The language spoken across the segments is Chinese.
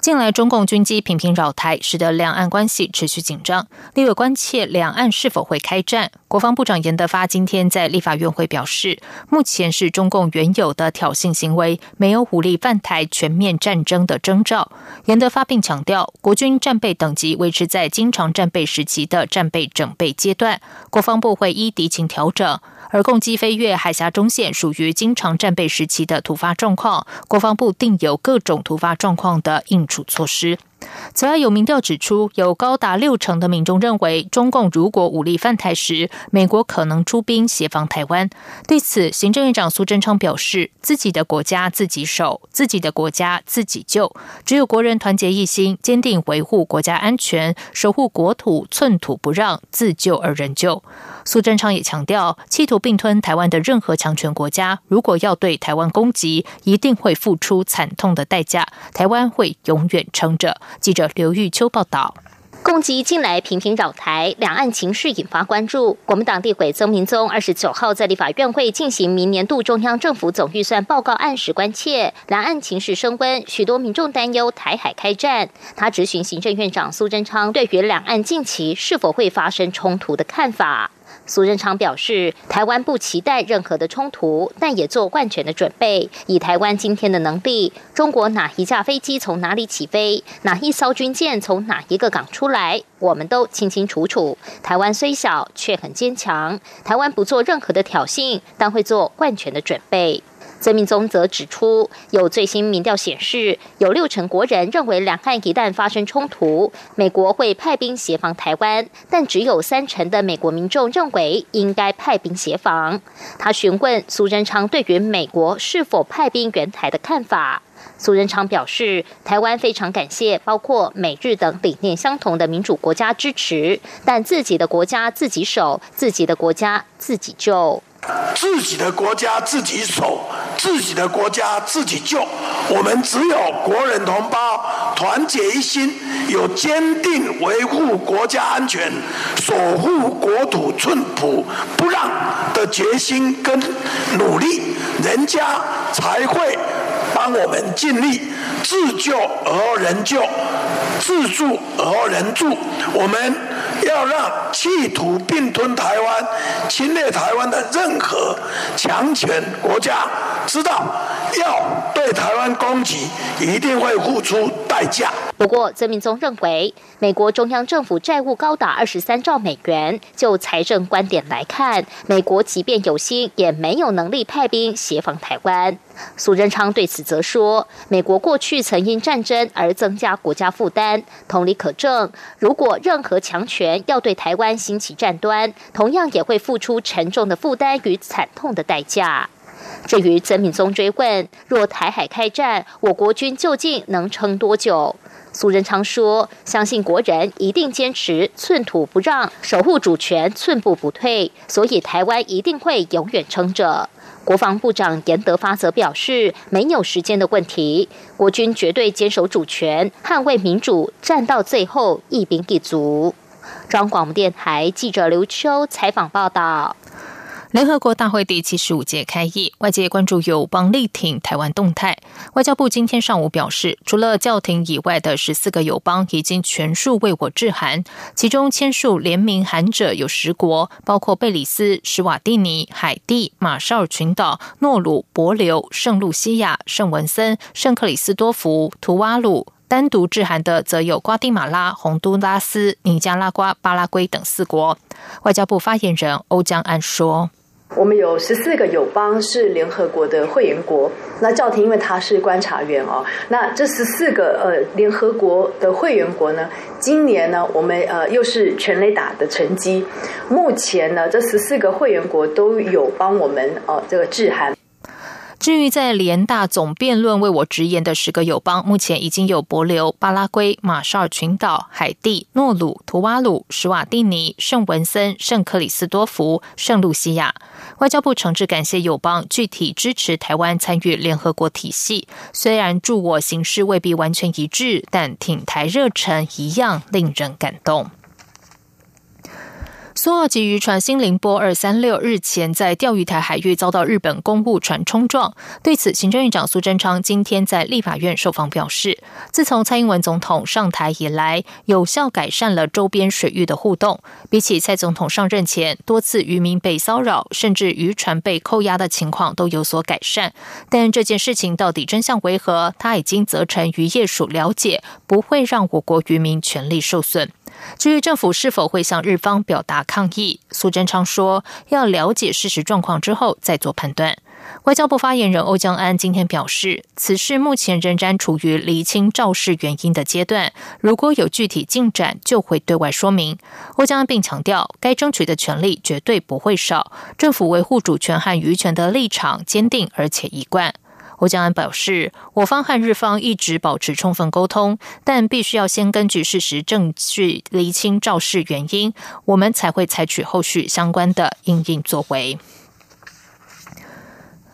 近来中共军机频频扰台，使得两岸关系持续紧张。立委关切两岸是否会开战。国防部长严德发今天在立法院会表示，目前是中共原有的挑衅行为，没有武力犯台、全面战争的征兆。严德发并强调，国军战备等级维持在经常战备时期的战备整备阶段，国防部会依敌情调整。而共机飞越海峡中线属于经常战备时期的突发状况，国防部定有各种突发状况的应处措施。此外，有民调指出，有高达六成的民众认为，中共如果武力犯台时，美国可能出兵协防台湾。对此，行政院长苏贞昌表示：“自己的国家自己守，自己的国家自己救。只有国人团结一心，坚定维护国家安全，守护国土寸土不让，自救而人救。”苏贞昌也强调，企图并吞台湾的任何强权国家，如果要对台湾攻击，一定会付出惨痛的代价。台湾会永远撑着。记者刘玉秋报道。攻击近来频频扰台，两岸情势引发关注。国民党立委曾明宗二十九号在立法院会进行明年度中央政府总预算报告案时，关切两岸情势升温，许多民众担忧台海开战。他质询行政院长苏贞昌对于两岸近期是否会发生冲突的看法。苏贞昌表示，台湾不期待任何的冲突，但也做万全的准备。以台湾今天的能力，中国哪一架飞机从哪里起飞，哪一艘军舰从哪一个港出来，我们都清清楚楚。台湾虽小，却很坚强。台湾不做任何的挑衅，但会做万全的准备。曾明宗则指出，有最新民调显示，有六成国人认为两岸一旦发生冲突，美国会派兵协防台湾，但只有三成的美国民众认为应该派兵协防。他询问苏贞昌对于美国是否派兵援台的看法，苏仁昌表示，台湾非常感谢包括美日等理念相同的民主国家支持，但自己的国家自己守，自己的国家自己救。自己的国家自己守，自己的国家自己救。我们只有国人同胞团结一心，有坚定维护国家安全、守护国土寸土不让的决心跟努力，人家才会帮我们尽力自救而人救，自助而人助。我们。要让企图并吞台湾、侵略台湾的任何强权国家知道，要对台湾攻击，一定会付出代价。不过，曾明宗认为，美国中央政府债务高达二十三兆美元，就财政观点来看，美国即便有心，也没有能力派兵协防台湾。苏贞昌对此则说：“美国过去曾因战争而增加国家负担，同理可证。如果任何强权要对台湾兴起战端，同样也会付出沉重的负担与惨痛的代价。”至于曾敏宗追问：“若台海开战，我国军究竟能撑多久？”苏贞昌说：“相信国人一定坚持寸土不让，守护主权寸步不退，所以台湾一定会永远撑着。”国防部长严德发则表示，没有时间的问题，国军绝对坚守主权，捍卫民主，战到最后，一兵一卒。中央广播电台记者刘秋采访报道。联合国大会第七十五届开议，外界关注友邦力挺台湾动态。外交部今天上午表示，除了教廷以外的十四个友邦已经全数为我致函，其中签署联名函者有十国，包括贝里斯、史瓦蒂尼、海地、马绍尔群岛、诺鲁、伯琉、圣露西亚、圣文森、圣克里斯多福、图瓦鲁。单独致函的则有瓜地马拉、洪都拉斯、尼加拉瓜、巴拉圭等四国。外交部发言人欧江安说。我们有十四个友邦是联合国的会员国，那教廷因为他是观察员哦，那这十四个呃联合国的会员国呢，今年呢我们呃又是全雷打的成绩，目前呢这十四个会员国都有帮我们呃这个致函。至于在联大总辩论为我直言的十个友邦，目前已经有博留、巴拉圭、马绍尔群岛、海地、诺鲁、图瓦鲁、史瓦蒂尼、圣文森、圣克里斯多福、圣露西亚。外交部诚挚感谢友邦具体支持台湾参与联合国体系，虽然助我形势未必完全一致，但挺台热忱一样令人感动。苏澳级渔船“新凌波二三六”日前在钓鱼台海域遭到日本公务船冲撞。对此，行政院长苏贞昌今天在立法院受访表示，自从蔡英文总统上台以来，有效改善了周边水域的互动。比起蔡总统上任前多次渔民被骚扰，甚至渔船被扣押的情况都有所改善。但这件事情到底真相为何？他已经责成渔业署了解，不会让我国渔民权利受损。至于政府是否会向日方表达抗议，苏贞昌说要了解事实状况之后再做判断。外交部发言人欧江安今天表示，此事目前仍然处于厘清肇事原因的阶段，如果有具体进展就会对外说明。欧江安并强调，该争取的权利绝对不会少，政府维护主权和渔权的立场坚定而且一贯。胡江安表示，我方和日方一直保持充分沟通，但必须要先根据事实证据厘清肇事原因，我们才会采取后续相关的应应作为。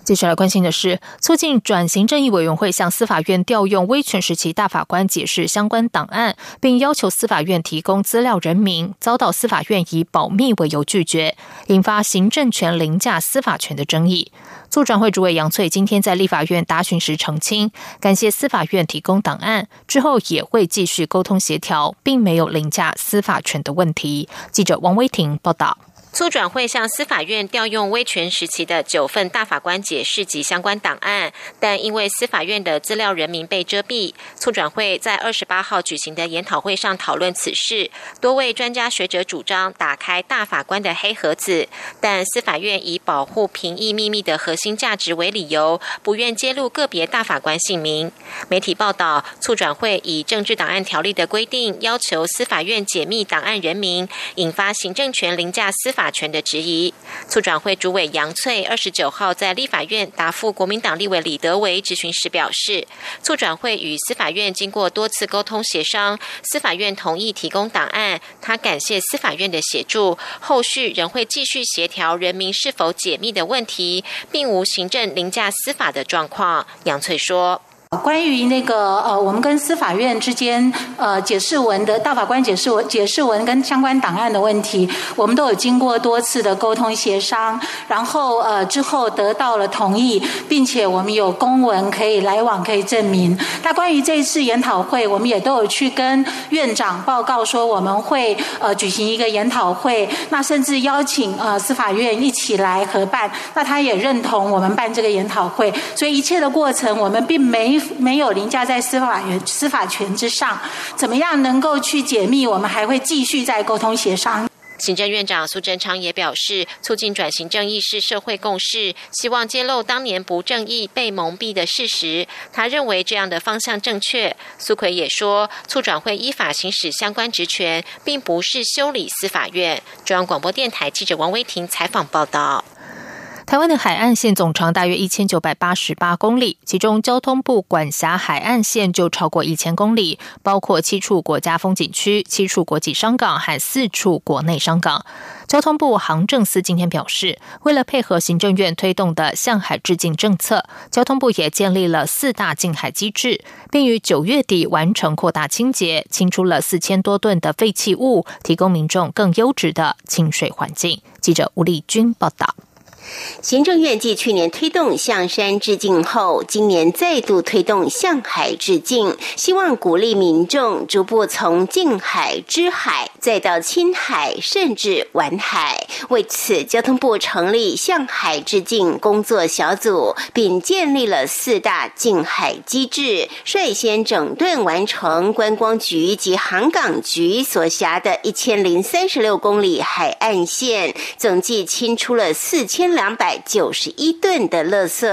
接下来关心的是，促进转型正义委员会向司法院调用威权时期大法官解释相关档案，并要求司法院提供资料人名，遭到司法院以保密为由拒绝，引发行政权凌驾司法权的争议。促转会主委杨翠今天在立法院答询时澄清，感谢司法院提供档案，之后也会继续沟通协调，并没有凌驾司法权的问题。记者王威婷报道。促转会向司法院调用威权时期的九份大法官解释及相关档案，但因为司法院的资料人名被遮蔽，促转会在二十八号举行的研讨会上讨论此事。多位专家学者主张打开大法官的黑盒子，但司法院以保护评议秘密的核心价值为理由，不愿揭露个别大法官姓名。媒体报道，促转会以政治档案条例的规定要求司法院解密档案人名，引发行政权凌驾司法。法权的质疑，促转会主委杨翠二十九号在立法院答复国民党立委李德维质询时表示，促转会与司法院经过多次沟通协商，司法院同意提供档案，他感谢司法院的协助，后续仍会继续协调人民是否解密的问题，并无行政凌驾司法的状况。杨翠说。关于那个呃，我们跟司法院之间呃解释文的大法官解释文解释文跟相关档案的问题，我们都有经过多次的沟通协商，然后呃之后得到了同意，并且我们有公文可以来往可以证明。那关于这一次研讨会，我们也都有去跟院长报告说我们会呃举行一个研讨会，那甚至邀请呃司法院一起来合办。那他也认同我们办这个研讨会，所以一切的过程我们并没。没有凌驾在司法员司法权之上，怎么样能够去解密？我们还会继续在沟通协商。行政院长苏贞昌也表示，促进转型正义是社会共识，希望揭露当年不正义被蒙蔽的事实。他认为这样的方向正确。苏奎也说，促转会依法行使相关职权，并不是修理司法院。中央广播电台记者王威婷采访报道。台湾的海岸线总长大约一千九百八十八公里，其中交通部管辖海岸线就超过一千公里，包括七处国家风景区、七处国际商港和四处国内商港。交通部航政司今天表示，为了配合行政院推动的向海致敬政策，交通部也建立了四大近海机制，并于九月底完成扩大清洁，清出了四千多吨的废弃物，提供民众更优质的清水环境。记者吴丽君报道。行政院继去年推动向山致敬后，今年再度推动向海致敬，希望鼓励民众逐步从近海、之海，再到亲海，甚至玩海。为此，交通部成立向海致敬工作小组，并建立了四大近海机制，率先整顿完成观光局及航港局所辖的一千零三十六公里海岸线，总计清出了四千。两百九十一吨的垃圾。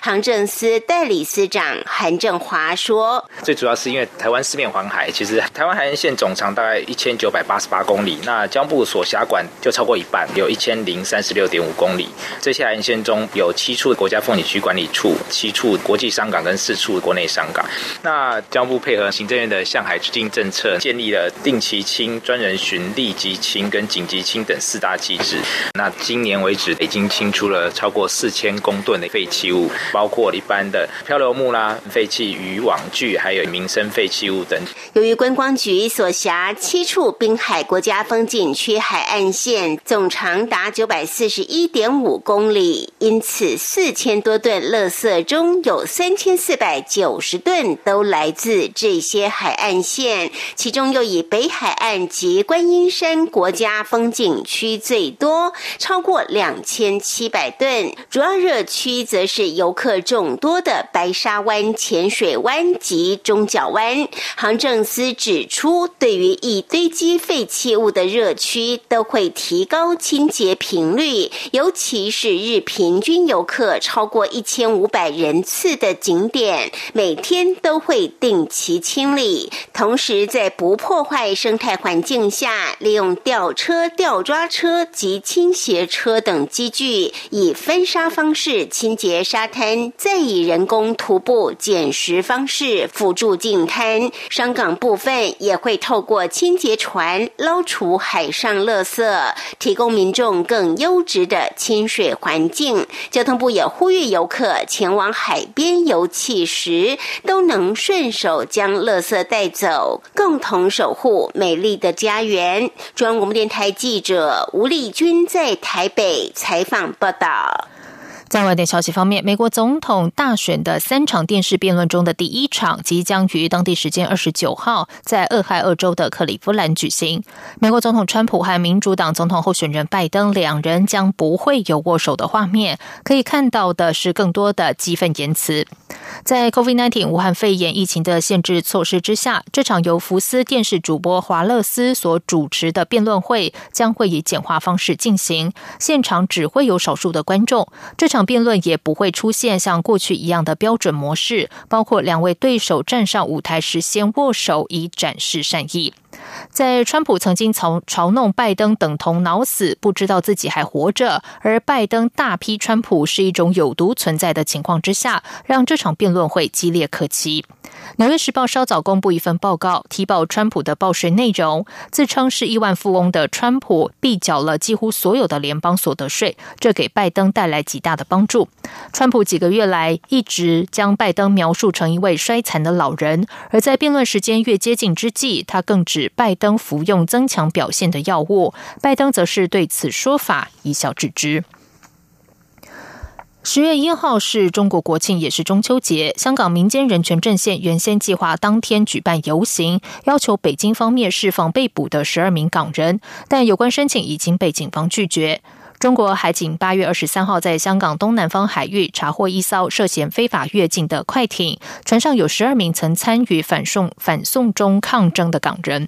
航政司代理司长韩正华说：“最主要是因为台湾四面环海，其实台湾海岸线总长大概一千九百八十八公里，那江部所辖管就超过一半，有一千零三十六点五公里。这些海岸线中有七处国家风景区管理处，七处国际商港跟四处国内商港。那江部配合行政院的向海致敬政策，建立了定期清、专人巡、立即清跟紧急清等四大机制。那今年为止，已经清出了超过四千公吨的废弃物。”包括一般的漂流木啦、废弃渔网具，还有民生废弃物等。由于观光局所辖七处滨海国家风景区海岸线总长达九百四十一点五公里，因此四千多吨垃圾中有三千四百九十吨都来自这些海岸线，其中又以北海岸及观音山国家风景区最多，超过两千七百吨。主要热区则是游客。众多的白沙湾、浅水湾及中角湾，航政司指出，对于易堆积废弃物的热区，都会提高清洁频率，尤其是日平均游客超过一千五百人次的景点，每天都会定期清理。同时，在不破坏生态环境下，利用吊车、吊抓车及倾斜车等机具，以分沙方式清洁沙滩。再以人工徒步捡拾方式辅助净滩，商港部分也会透过清洁船捞除海上垃圾，提供民众更优质的清水环境。交通部也呼吁游客前往海边游憩时，都能顺手将垃圾带走，共同守护美丽的家园。中央广播电台记者吴丽君在台北采访报道。在外电消息方面，美国总统大选的三场电视辩论中的第一场即将于当地时间二十九号在俄亥俄州的克利夫兰举行。美国总统川普和民主党总统候选人拜登两人将不会有握手的画面，可以看到的是更多的激愤言辞。在 COVID-19 武汉肺炎疫情的限制措施之下，这场由福斯电视主播华勒斯所主持的辩论会将会以简化方式进行，现场只会有少数的观众。这场辩论也不会出现像过去一样的标准模式，包括两位对手站上舞台时先握手以展示善意。在川普曾经嘲嘲弄拜登等同脑死，不知道自己还活着，而拜登大批川普是一种有毒存在的情况之下，让这场辩论会激烈可期。纽约时报稍早公布一份报告，提报川普的报税内容，自称是亿万富翁的川普必缴了几乎所有的联邦所得税，这给拜登带来极大的帮助。川普几个月来一直将拜登描述成一位衰残的老人，而在辩论时间越接近之际，他更指拜登服用增强表现的药物，拜登则是对此说法一笑置之。十月一号是中国国庆，也是中秋节。香港民间人权阵线原先计划当天举办游行，要求北京方面释放被捕的十二名港人，但有关申请已经被警方拒绝。中国海警八月二十三号在香港东南方海域查获一艘涉嫌非法越境的快艇，船上有十二名曾参与反送反送中抗争的港人。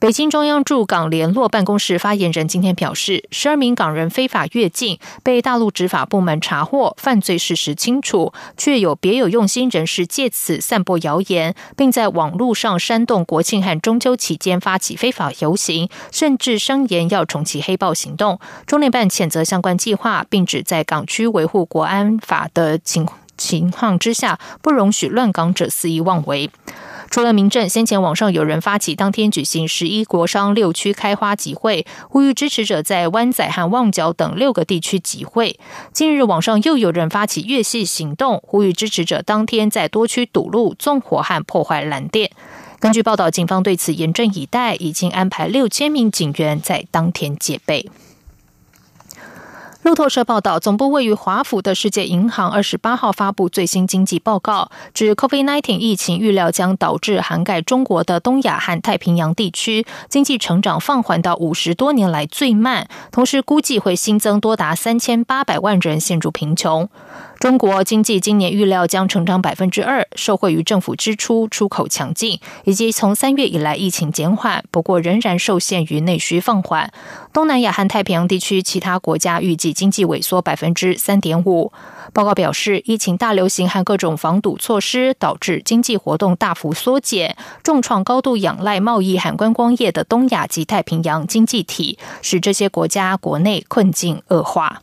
北京中央驻港联络办公室发言人今天表示，十二名港人非法越境被大陆执法部门查获，犯罪事实清楚，却有别有用心人士借此散播谣言，并在网络上煽动国庆和中秋期间发起非法游行，甚至声言要重启黑暴行动。中联办谴责相关计划，并指在港区维护国安法的情情况之下，不容许乱港者肆意妄为。除了民政，先前网上有人发起当天举行十一国商六区开花集会，呼吁支持者在湾仔和旺角等六个地区集会。近日，网上又有人发起越系行动，呼吁支持者当天在多区堵路、纵火和破坏蓝店。根据报道，警方对此严阵以待，已经安排六千名警员在当天戒备。路透社报道，总部位于华府的世界银行二十八号发布最新经济报告，指 COVID-19 疫情预料将导致涵盖中国的东亚和太平洋地区经济成长放缓到五十多年来最慢，同时估计会新增多达三千八百万人陷入贫穷。中国经济今年预料将成长百分之二，受惠于政府支出、出口强劲，以及从三月以来疫情减缓，不过仍然受限于内需放缓。东南亚和太平洋地区其他国家预计经济萎缩百分之三点五。报告表示，疫情大流行和各种防堵措施导致经济活动大幅缩减，重创高度仰赖贸易和观光业的东亚及太平洋经济体，使这些国家国内困境恶化。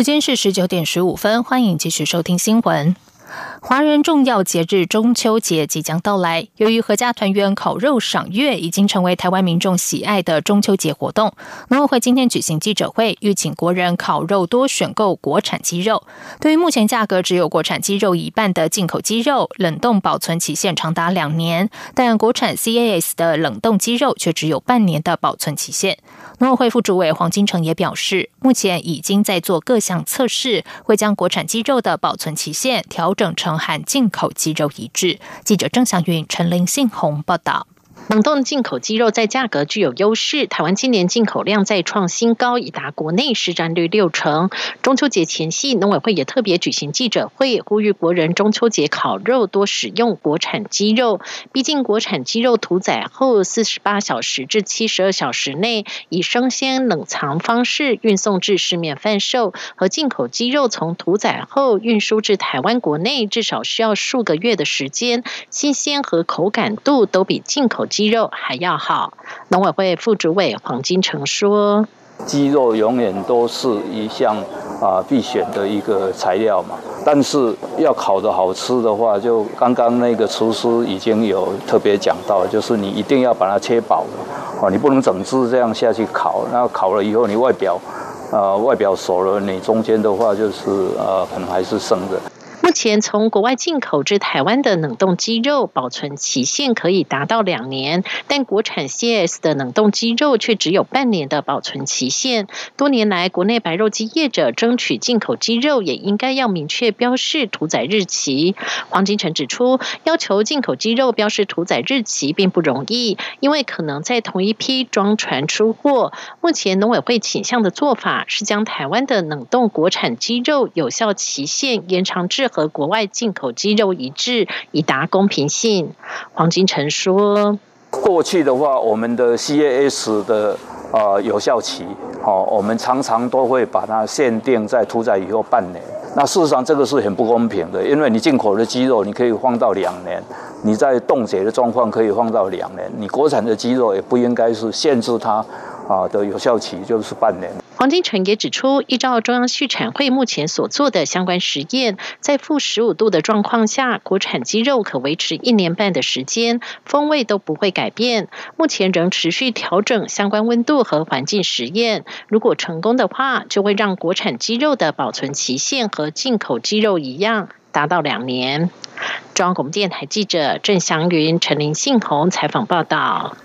时间是十九点十五分，欢迎继续收听新闻。华人重要节日中秋节即将到来，由于合家团圆、烤肉赏月已经成为台湾民众喜爱的中秋节活动，农委会今天举行记者会，预请国人烤肉多选购国产鸡肉。对于目前价格只有国产鸡肉一半的进口鸡肉，冷冻保存期限长达两年，但国产 CAS 的冷冻鸡肉却只有半年的保存期限。农委会副主委黄金城也表示，目前已经在做各项测试，会将国产鸡肉的保存期限调整成和进口鸡肉一致。记者郑祥云、陈林信宏报道。冷冻进口鸡肉在价格具有优势，台湾今年进口量再创新高，已达国内市占率六成。中秋节前夕，农委会也特别举行记者会，呼吁国人中秋节烤肉多使用国产鸡肉。毕竟国产鸡肉屠宰后四十八小时至七十二小时内，以生鲜冷藏方式运送至市面贩售，和进口鸡肉从屠宰后运输至台湾国内，至少需要数个月的时间，新鲜和口感度都比进口鸡。鸡肉还要好，农委会副主委黄金城说：“鸡肉永远都是一项啊必选的一个材料嘛，但是要烤的好吃的话，就刚刚那个厨师已经有特别讲到，就是你一定要把它切薄哦，你不能整只这样下去烤，那烤了以后你外表啊外表熟了，你中间的话就是呃可能还是生的。”目前从国外进口至台湾的冷冻鸡肉保存期限可以达到两年，但国产 CS 的冷冻鸡肉却只有半年的保存期限。多年来，国内白肉鸡业者争取进口鸡肉也应该要明确标示屠宰日期。黄金城指出，要求进口鸡肉标示屠宰日期并不容易，因为可能在同一批装船出货。目前农委会倾向的做法是将台湾的冷冻国产鸡肉有效期限延长至和。和国外进口鸡肉一致，以达公平性。黄金城说：“过去的话，我们的 CAS 的呃有效期，哦，我们常常都会把它限定在屠宰以后半年。那事实上这个是很不公平的，因为你进口的鸡肉你可以放到两年，你在冻结的状况可以放到两年，你国产的鸡肉也不应该是限制它啊的有效期就是半年。”黄金城也指出，依照中央畜产会目前所做的相关实验，在负十五度的状况下，国产鸡肉可维持一年半的时间，风味都不会改变。目前仍持续调整相关温度和环境实验，如果成功的话，就会让国产鸡肉的保存期限和进口鸡肉一样，达到两年。中央广播电台记者郑祥云、陈林信宏采访报道。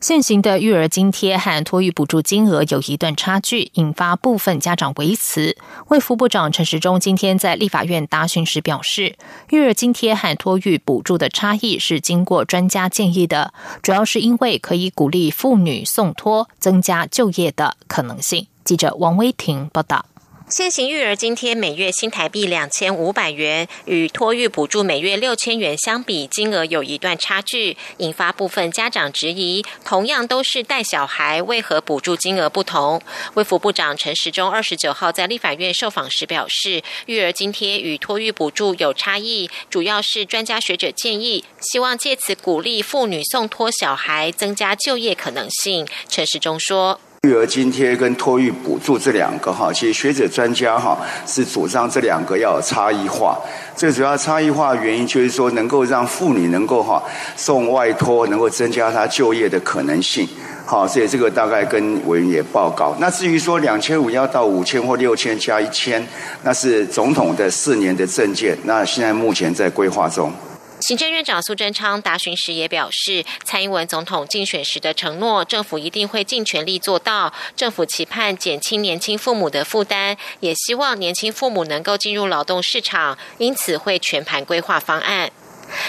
现行的育儿津贴和托育补助金额有一段差距，引发部分家长维持。卫副部长陈时中今天在立法院答询时表示，育儿津贴和托育补助的差异是经过专家建议的，主要是因为可以鼓励妇女送托，增加就业的可能性。记者王威婷报道。现行育儿津贴每月新台币两千五百元，与托育补助每月六千元相比，金额有一段差距，引发部分家长质疑：同样都是带小孩，为何补助金额不同？卫福部长陈时中二十九号在立法院受访时表示，育儿津贴与托育补助有差异，主要是专家学者建议，希望借此鼓励妇女送托小孩，增加就业可能性。陈时中说。育儿津贴跟托育补助这两个哈，其实学者专家哈是主张这两个要有差异化。最主要差异化原因就是说，能够让妇女能够哈送外托，能够增加她就业的可能性。好，所以这个大概跟委员也报告。那至于说两千五要到五千或六千加一千，那是总统的四年的政见，那现在目前在规划中。行政院长苏贞昌答询时也表示，蔡英文总统竞选时的承诺，政府一定会尽全力做到。政府期盼减轻年轻父母的负担，也希望年轻父母能够进入劳动市场，因此会全盘规划方案。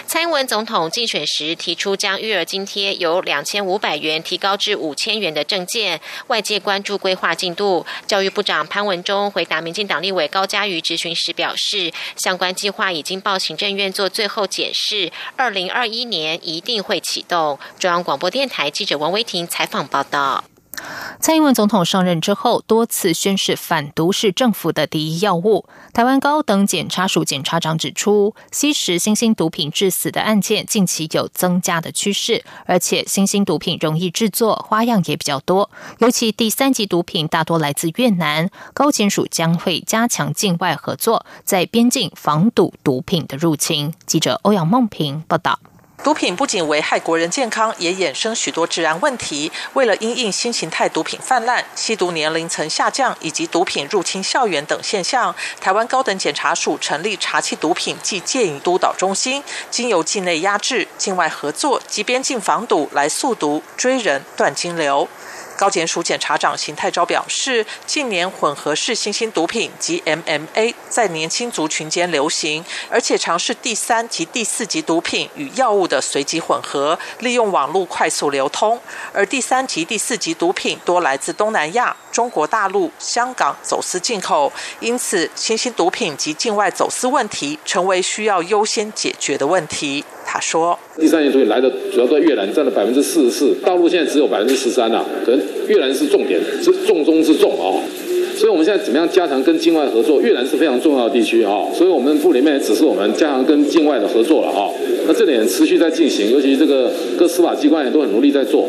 蔡英文总统竞选时提出将育儿津贴由两千五百元提高至五千元的政见，外界关注规划进度。教育部长潘文忠回答民进党立委高嘉瑜质询时表示，相关计划已经报行政院做最后检视，二零二一年一定会启动。中央广播电台记者王威婷采访报道。蔡英文总统上任之后，多次宣示反毒是政府的第一要务。台湾高等检察署检察长指出，吸食新兴毒品致死的案件近期有增加的趋势，而且新兴毒品容易制作，花样也比较多。尤其第三级毒品大多来自越南，高检署将会加强境外合作，在边境防堵毒品的入侵。记者欧阳梦平报道。毒品不仅危害国人健康，也衍生许多治安问题。为了因应新形态毒品泛滥、吸毒年龄层下降以及毒品入侵校园等现象，台湾高等检察署成立查缉毒品及戒瘾督导中心，经由境内压制、境外合作及边境防堵来速毒、追人、断金流。高检署检察长邢泰昭表示，近年混合式新兴毒品及 MMA 在年轻族群间流行，而且尝试第三及第四级毒品与药物的随机混合，利用网络快速流通。而第三及、第四级毒品多来自东南亚、中国大陆、香港走私进口，因此新兴毒品及境外走私问题成为需要优先解决的问题。他说：“第三年毒品来的主要在越南，占了百分之四十四，大陆现在只有百分之十三啊，可能越南是重点，是重中之重啊。所以我们现在怎么样加强跟境外合作？越南是非常重要的地区啊，所以我们部里面也指示我们加强跟境外的合作了啊。那这点持续在进行，尤其这个各司法机关也都很努力在做。”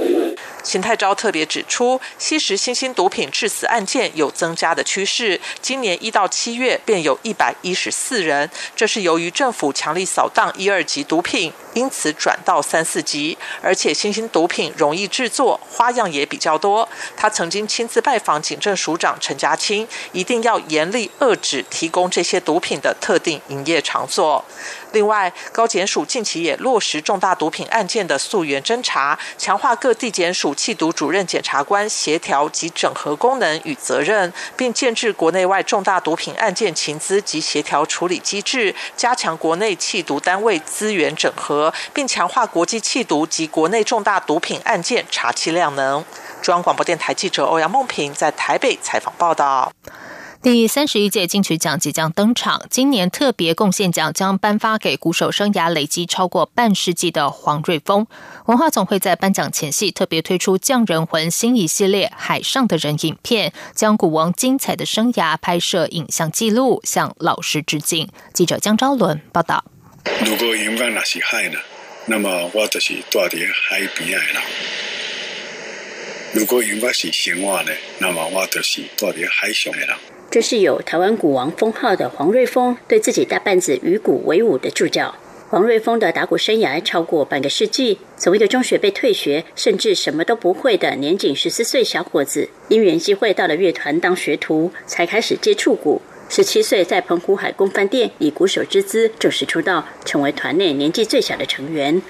秦泰昭特别指出，吸食新兴毒品致死案件有增加的趋势。今年一到七月便有一百一十四人，这是由于政府强力扫荡一二级毒品，因此转到三四级。而且新兴毒品容易制作，花样也比较多。他曾经亲自拜访警政署长陈家清，一定要严厉遏制提供这些毒品的特定营业场所。另外，高检署近期也落实重大毒品案件的溯源侦查，强化各地检署缉毒主任检察官协调及整合功能与责任，并建制国内外重大毒品案件情资及协调处理机制，加强国内缉毒单位资源整合，并强化国际缉毒及国内重大毒品案件查缉量能。中央广播电台记者欧阳梦平在台北采访报道。第三十一届金曲奖即将登场，今年特别贡献奖将颁发给鼓手生涯累积超过半世纪的黄瑞峰。文化总会在颁奖前夕特别推出《匠人魂》新一系列《海上的人》影片，将古王精彩的生涯拍摄影像记录，向老师致敬。记者江昭伦报道。如果永远那是海呢？那么我就是住在海边的人。如果永远是生活呢？那么我就是住在海上的人。这是有台湾鼓王封号的黄瑞峰对自己大半子与鼓为伍的注脚。黄瑞峰的打鼓生涯超过半个世纪，从一个中学被退学，甚至什么都不会的年仅十四岁小伙子，因缘机会到了乐团当学徒，才开始接触鼓。十七岁在澎湖海公饭店以鼓手之姿正式出道，成为团内年纪最小的成员。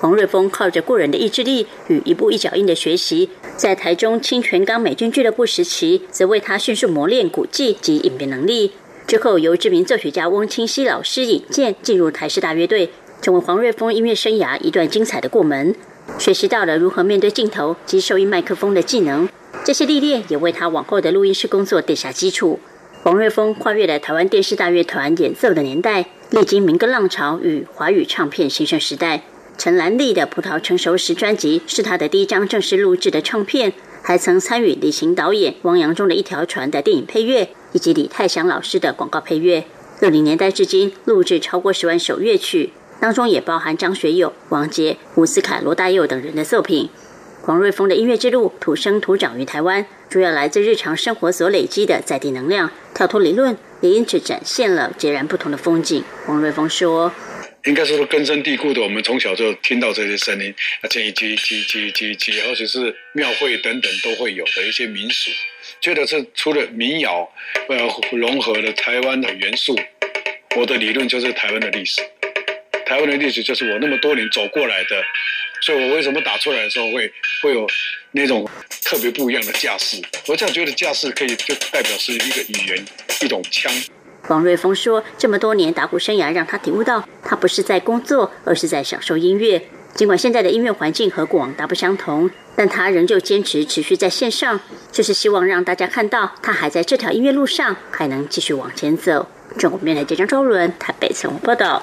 黄瑞峰靠着过人的意志力与一步一脚印的学习，在台中清泉岗美军俱乐部时期，则为他迅速磨练鼓技及应变能力。之后由知名作曲家翁清溪老师引荐，进入台师大乐队，成为黄瑞峰音乐生涯一段精彩的过门。学习到了如何面对镜头及收音麦克风的技能，这些历练也为他往后的录音室工作奠下基础。黄瑞峰跨越了台湾电视大乐团演奏的年代，历经民歌浪潮与华语唱片兴盛时代。陈兰丽的《葡萄成熟时》专辑是他的第一张正式录制的唱片，还曾参与李行导演汪洋中的一条船的电影配乐，以及李泰祥老师的广告配乐。六零年代至今，录制超过十万首乐曲，当中也包含张学友、王杰、伍思凯、罗大佑等人的作品。黄瑞峰的音乐之路土生土长于台湾，主要来自日常生活所累积的在地能量，跳脱理论，也因此展现了截然不同的风景。黄瑞峰说。应该说根深蒂固的，我们从小就听到这些声音，而且以及及及及及，而且是庙会等等都会有的一些民俗，觉得这除了民谣，呃，融合了台湾的元素。我的理论就是台湾的历史，台湾的历史就是我那么多年走过来的，所以我为什么打出来的时候会会有那种特别不一样的架势？我这样觉得架势可以就代表是一个语言，一种腔。王瑞峰说：“这么多年打鼓生涯，让他体悟到，他不是在工作，而是在享受音乐。尽管现在的音乐环境和过往大不相同，但他仍旧坚持持续在线上，就是希望让大家看到，他还在这条音乐路上，还能继续往前走。”中国面台记者周伦台北综合报道。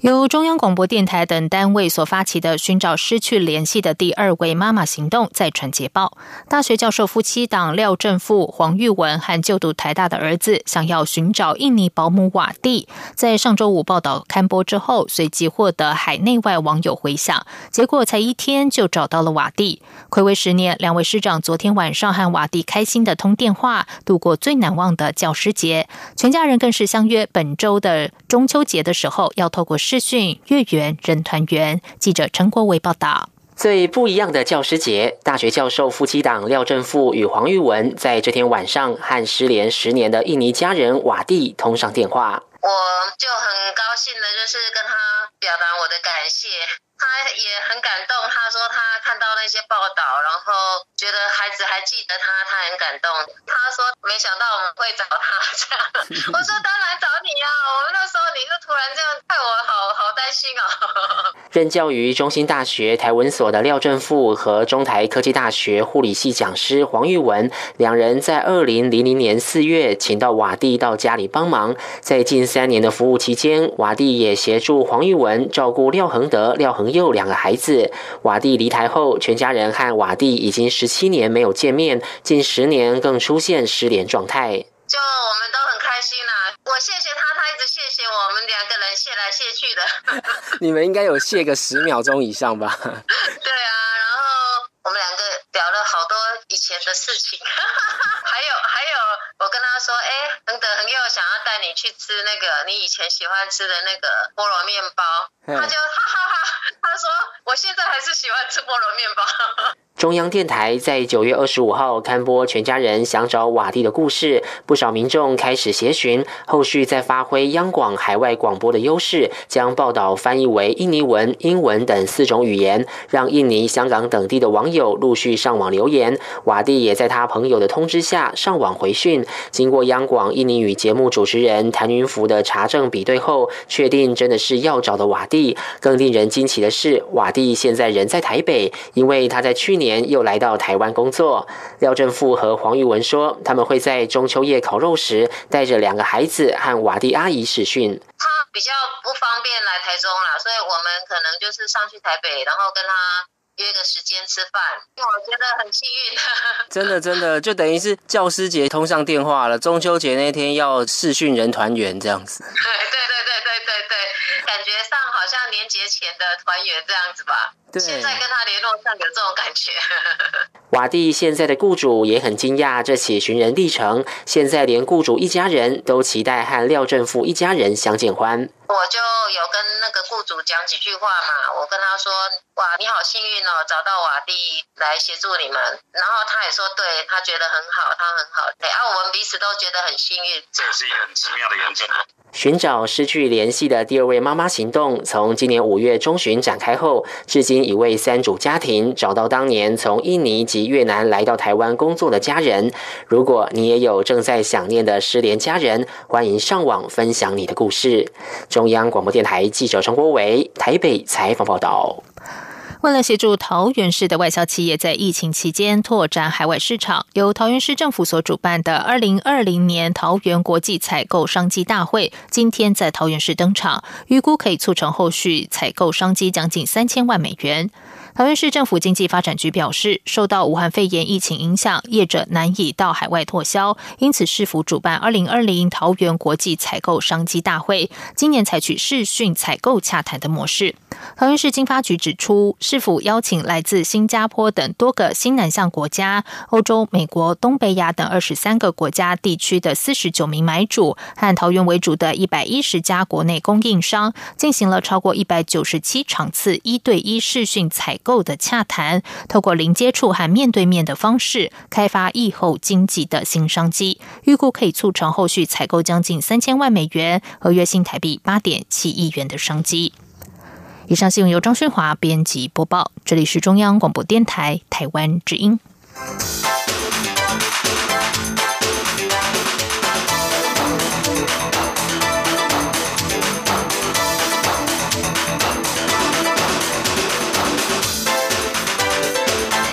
由中央广播电台等单位所发起的寻找失去联系的第二位妈妈行动再传捷报。大学教授夫妻档廖正富、黄玉文和就读台大的儿子想要寻找印尼保姆瓦蒂，在上周五报道刊播之后，随即获得海内外网友回响。结果才一天就找到了瓦蒂。暌违十年，两位师长昨天晚上和瓦蒂开心的通电话，度过最难忘的教师节。全家人更是相约本周的中秋节的时候要透过。视讯月圆人团圆。记者陈国伟报道。最不一样的教师节，大学教授夫妻档廖正富与黄玉文在这天晚上和失联十年的印尼家人瓦蒂通上电话。我就很高兴的，就是跟他表达我的感谢。他也很感动，他说他看到那些报道，然后觉得孩子还记得他，他很感动。他说没想到我们会找他 这样，我说当然找你呀，我们那时候你就突然这样，害我好好担心哦。任教于中心大学台文所的廖正富和中台科技大学护理系讲师黄玉文，两人在二零零零年四月请到瓦蒂到家里帮忙，在近三年的服务期间，瓦蒂也协助黄玉文照顾廖恒德、廖恒。又两个孩子，瓦蒂离台后，全家人和瓦蒂已经十七年没有见面，近十年更出现失联状态。就我们都很开心啦，我谢谢他，他一直谢谢我们两个人谢来谢去的。你们应该有谢个十秒钟以上吧？对啊，然后我们两个聊了好多以前的事情，还 有还有，我跟他说，哎，恒德恒佑想要带你去吃那个你以前喜欢吃的那个菠萝面包，他就 哈哈哈，他说我现在还是喜欢吃菠萝面包。中央电台在九月二十五号刊播全家人想找瓦蒂的故事，不少民众开始协寻，后续再发挥央广海外广播的优势，将报道翻译为印尼文、英文等四种语言，让印尼、香港等地的网友陆续上网留言。瓦蒂也在他朋友的通知下上网回讯。经过央广印尼语节目主持人谭云福的查证比对后，确定真的是要找的瓦蒂。更令人惊奇的是，瓦蒂现在人在台北，因为他在去年。年又来到台湾工作，廖正富和黄玉文说，他们会在中秋夜烤肉时带着两个孩子和瓦蒂阿姨视讯。他比较不方便来台中啦，所以我们可能就是上去台北，然后跟他约个时间吃饭。我觉得很幸运，真的真的就等于是教师节通上电话了，中秋节那天要视讯人团圆这样子。对对对对对对对，感觉上好像年节前的团圆这样子吧。现在跟他联络上有这种感觉。瓦蒂现在的雇主也很惊讶这起寻人历程，现在连雇主一家人都期待和廖正富一家人相见欢。我就有跟那个雇主讲几句话嘛，我跟他说：“哇，你好幸运哦，找到瓦蒂来协助你们。”然后他也说：“对他觉得很好，他很好。”对，啊，我们彼此都觉得很幸运。这也是一个很奇妙的缘分。寻找失去联系的第二位妈妈行动，从今年五月中旬展开后，至今已为三组家庭找到当年从印尼及越南来到台湾工作的家人。如果你也有正在想念的失联家人，欢迎上网分享你的故事。中央广播电台记者陈国伟台北采访报道。为了协助桃园市的外销企业在疫情期间拓展海外市场，由桃园市政府所主办的二零二零年桃园国际采购商机大会，今天在桃园市登场，预估可以促成后续采购商机将近三千万美元。桃园市政府经济发展局表示，受到武汉肺炎疫情影响，业者难以到海外拓销，因此市府主办二零二零桃园国际采购商机大会，今年采取视讯采购洽谈的模式。桃园市经发局指出，市府邀请来自新加坡等多个新南向国家、欧洲、美国、东北亚等二十三个国家地区的四十九名买主和桃园为主的一百一十家国内供应商，进行了超过一百九十七场次一对一视讯采购。的洽谈，透过零接触和面对面的方式，开发疫后经济的新商机，预估可以促成后续采购将近三千万美元，合约新台币八点七亿元的商机。以上新闻由张勋华编辑播报，这里是中央广播电台台湾之音。